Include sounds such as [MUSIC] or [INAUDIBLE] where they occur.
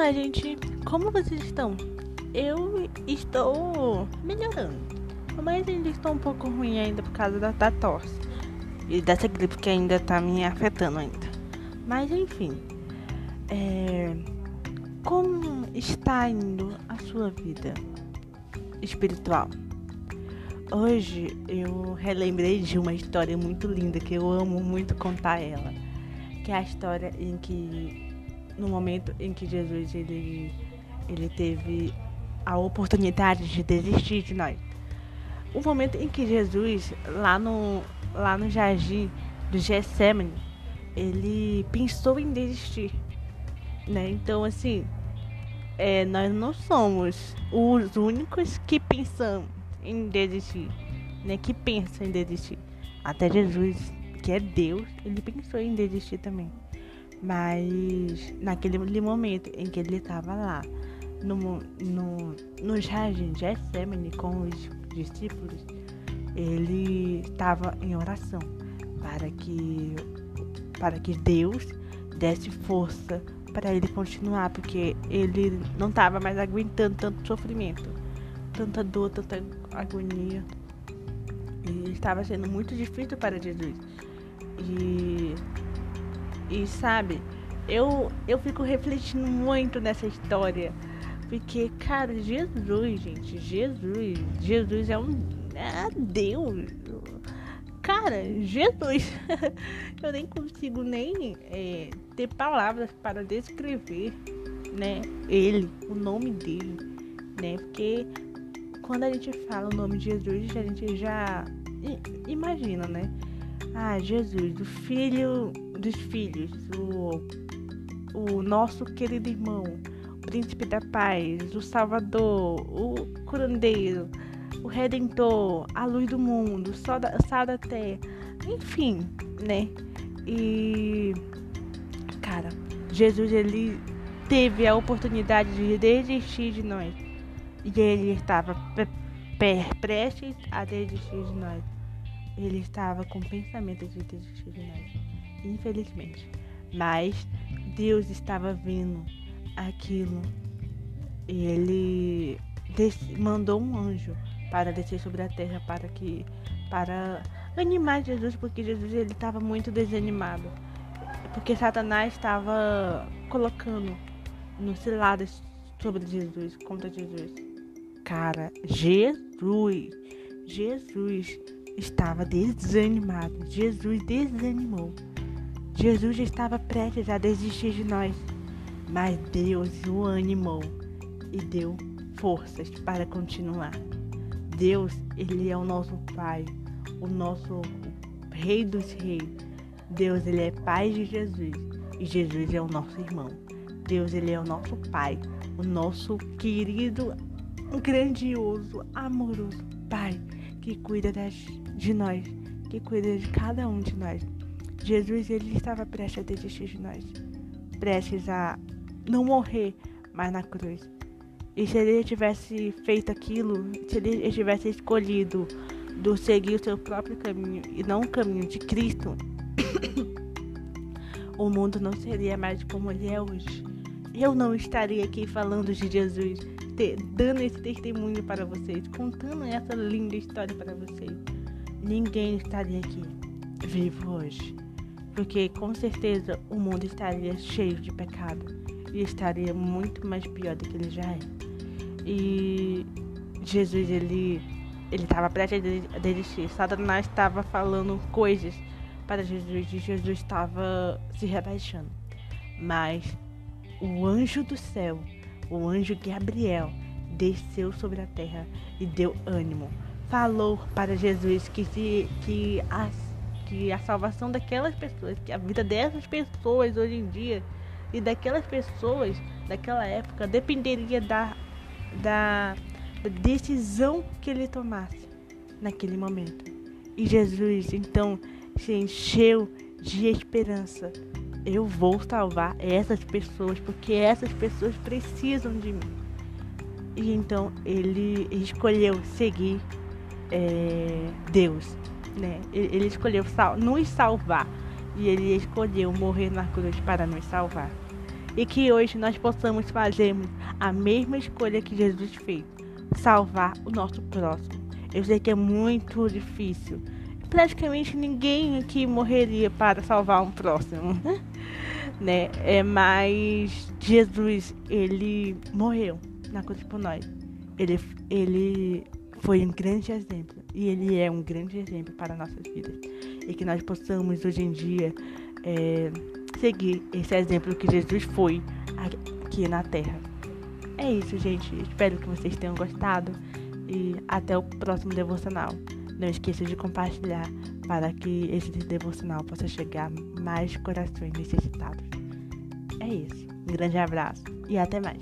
Olá, gente. Como vocês estão? Eu estou melhorando. Mas ainda estou um pouco ruim ainda por causa da, da tosse. E dessa gripe que ainda tá me afetando ainda. Mas enfim. É... Como está indo a sua vida espiritual? Hoje eu relembrei de uma história muito linda que eu amo muito contar ela. Que é a história em que no momento em que Jesus ele, ele teve a oportunidade de desistir de nós. O momento em que Jesus, lá no, lá no jardim do Getsemane, ele pensou em desistir. Né? Então, assim, é, nós não somos os únicos que pensam em desistir, né? Que pensam em desistir. Até Jesus, que é Deus, ele pensou em desistir também. Mas naquele momento em que ele estava lá, no, no, no jardim de Getsemane com os discípulos, ele estava em oração para que, para que Deus desse força para ele continuar, porque ele não estava mais aguentando tanto sofrimento, tanta dor, tanta agonia. E estava sendo muito difícil para Jesus. E e sabe, eu, eu fico refletindo muito nessa história. Porque, cara, Jesus, gente, Jesus, Jesus é um. É Deus. Cara, Jesus. [LAUGHS] eu nem consigo nem é, ter palavras para descrever, né? Ele, o nome dele, né? Porque quando a gente fala o nome de Jesus, a gente já imagina, né? Ah, Jesus, o filho dos filhos, o, o nosso querido irmão, o príncipe da paz, o salvador, o curandeiro, o redentor, a luz do mundo, o sal da, da terra, enfim, né? E, cara, Jesus, ele teve a oportunidade de desistir de nós. E ele estava prestes a desistir de nós ele estava com pensamento de desistir de nós, infelizmente. Mas Deus estava vendo aquilo e ele mandou um anjo para descer sobre a terra para que para animar Jesus, porque Jesus ele estava muito desanimado, porque Satanás estava colocando no ciladas sobre Jesus, contra Jesus. Cara, Jesus, Jesus estava desanimado. Jesus desanimou. Jesus estava prestes a desistir de nós, mas Deus o animou e deu forças para continuar. Deus, ele é o nosso Pai, o nosso Rei dos Reis. Deus, ele é Pai de Jesus e Jesus é o nosso irmão. Deus, ele é o nosso Pai, o nosso querido, grandioso, amoroso Pai que cuida das, de nós, que cuida de cada um de nós. Jesus ele estava prestes a desistir de nós, prestes a não morrer mais na cruz. E se ele tivesse feito aquilo, se ele tivesse escolhido do seguir o seu próprio caminho e não o caminho de Cristo, [COUGHS] o mundo não seria mais como ele é hoje. Eu não estaria aqui falando de Jesus ter, dando esse testemunho para vocês, contando essa linda história para vocês, ninguém estaria aqui vivo hoje. Porque com certeza o mundo estaria cheio de pecado e estaria muito mais pior do que ele já é. E Jesus, ele ele estava prestes a desistir. Satanás estava falando coisas para Jesus e Jesus estava se rebaixando. Mas o anjo do céu o anjo Gabriel desceu sobre a terra e deu ânimo. Falou para Jesus que, se, que, a, que a salvação daquelas pessoas, que a vida dessas pessoas hoje em dia e daquelas pessoas daquela época dependeria da, da, da decisão que ele tomasse naquele momento. E Jesus então se encheu de esperança eu vou salvar essas pessoas porque essas pessoas precisam de mim. E então ele escolheu seguir é, Deus, né? Ele escolheu sal nos salvar e ele escolheu morrer na cruz para nos salvar. e que hoje nós possamos fazermos a mesma escolha que Jesus fez: salvar o nosso próximo. Eu sei que é muito difícil. Praticamente ninguém aqui morreria para salvar um próximo, [LAUGHS] né? É, mas Jesus, ele morreu na cruz por nós. Ele, ele foi um grande exemplo e ele é um grande exemplo para nossas vidas. E que nós possamos hoje em dia é, seguir esse exemplo que Jesus foi aqui na Terra. É isso, gente. Espero que vocês tenham gostado e até o próximo devocional. Não esqueça de compartilhar para que esse devocional possa chegar a mais corações necessitados. É isso. Um grande abraço e até mais.